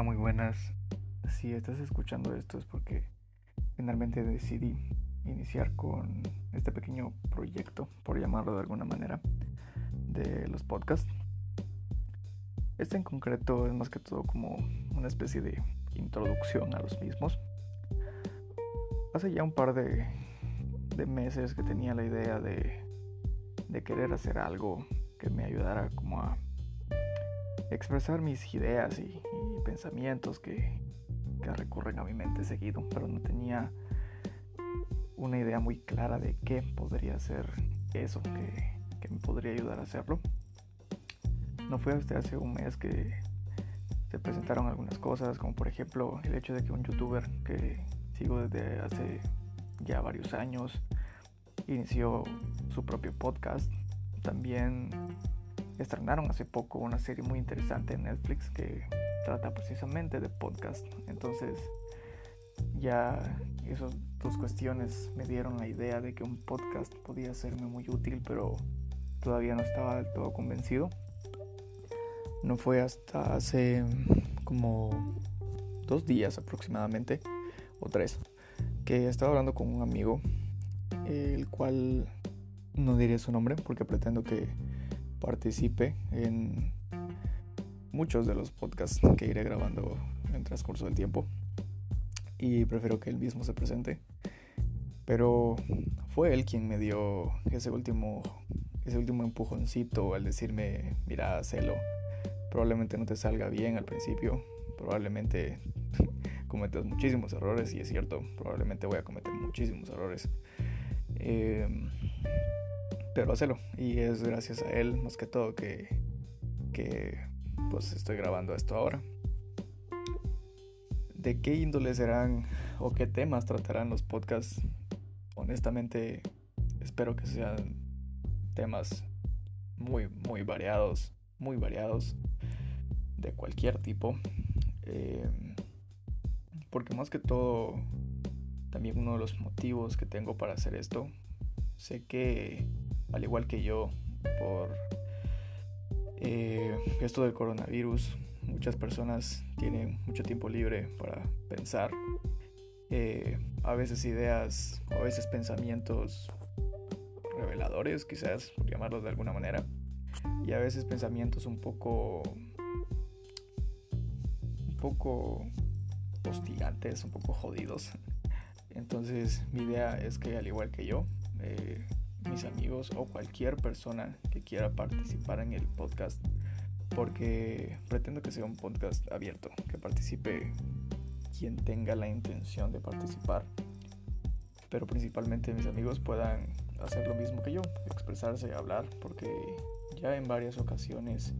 Muy buenas. Si estás escuchando esto es porque finalmente decidí iniciar con este pequeño proyecto, por llamarlo de alguna manera, de los podcasts. Este en concreto es más que todo como una especie de introducción a los mismos. Hace ya un par de, meses que tenía la idea de, de querer hacer algo que me ayudara como a expresar mis ideas y, pensamientos que, recurren a mi mente seguido, pero no tenía una idea muy clara de qué podría ser eso que, que me podría ayudar a hacerlo. No fue hasta hace un mes que se presentaron algunas cosas, como por ejemplo el hecho de que un youtuber que sigo desde hace ya varios años inició su propio podcast. También estrenaron hace poco una serie muy interesante en Netflix que trata precisamente de podcast. Entonces ya esas dos cuestiones me dieron la idea de que un podcast podía serme muy útil, pero todavía no estaba del todo convencido. No fue hasta hace como dos días aproximadamente, o tres, que estaba hablando con un amigo, el cual no diré su nombre porque pretendo que participe en muchos de los podcasts que iré grabando en transcurso del tiempo y prefiero que él mismo se presente. Pero fue él quien me dio ese último, ese último empujoncito al decirme, mira, hazlo. Probablemente no te salga bien al principio, probablemente cometas muchísimos errores y es cierto, probablemente voy a cometer muchísimos errores. Eh, pero hacerlo. Y es gracias a él, más que todo, que, que pues estoy grabando esto ahora. ¿De qué índole serán o qué temas tratarán los podcasts? Honestamente, espero que sean temas muy, muy variados, muy variados, de cualquier tipo. Eh, porque más que todo, también uno de los motivos que tengo para hacer esto, sé que al igual que yo, por eh, esto del coronavirus. Muchas personas tienen mucho tiempo libre para pensar. Eh, a veces ideas a veces pensamientos reveladores, quizás por llamarlos de alguna manera. Y a veces pensamientos un poco. un poco hostigantes, un poco jodidos. Entonces mi idea es que al igual que yo, eh, mis amigos o cualquier persona que quiera participar en el podcast porque pretendo que sea un podcast abierto, que participe quien tenga la intención de participar, pero principalmente mis amigos puedan hacer lo mismo que yo, expresarse, y hablar, porque ya en varias ocasiones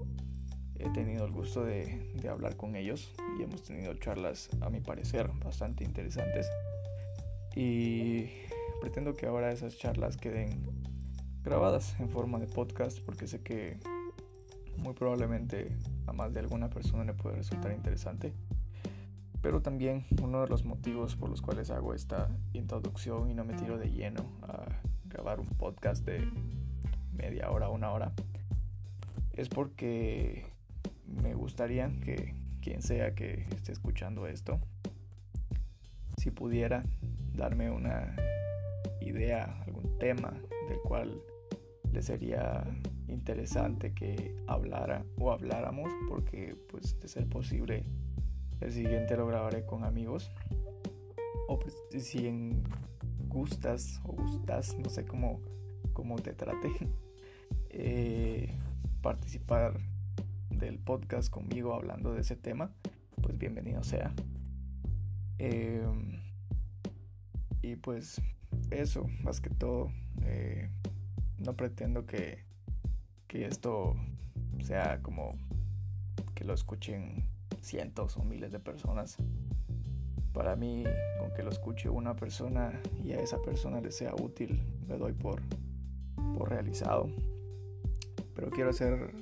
he tenido el gusto de, de hablar con ellos y hemos tenido charlas, a mi parecer, bastante interesantes. Y pretendo que ahora esas charlas queden grabadas en forma de podcast porque sé que muy probablemente a más de alguna persona le puede resultar interesante. Pero también uno de los motivos por los cuales hago esta introducción y no me tiro de lleno a grabar un podcast de media hora, una hora, es porque me gustaría que quien sea que esté escuchando esto, si pudiera darme una idea, algún tema del cual le sería interesante que hablara o habláramos porque pues de ser posible el siguiente lo grabaré con amigos. O pues, si en gustas o gustas no sé cómo, cómo te trate eh, participar del podcast conmigo hablando de ese tema pues bienvenido sea. Em, y pues eso, más que todo. Eh, no pretendo que, que esto sea como que lo escuchen cientos o miles de personas. Para mí, con que lo escuche una persona y a esa persona le sea útil, me doy por, por realizado. Pero quiero hacer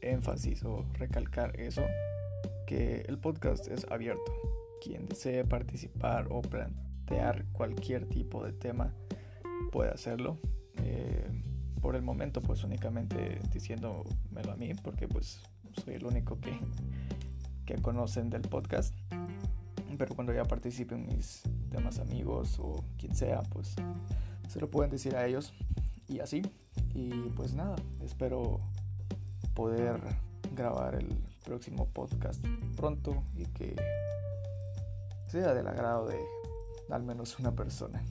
énfasis o recalcar eso, que el podcast es abierto. Quien desee participar o cualquier tipo de tema puede hacerlo. Eh, por el momento pues únicamente diciéndomelo a mí porque pues soy el único que, que conocen del podcast. Pero cuando ya participen mis demás amigos o quien sea, pues se lo pueden decir a ellos y así. Y pues nada, espero poder grabar el próximo podcast pronto y que sea del agrado de al menos una persona.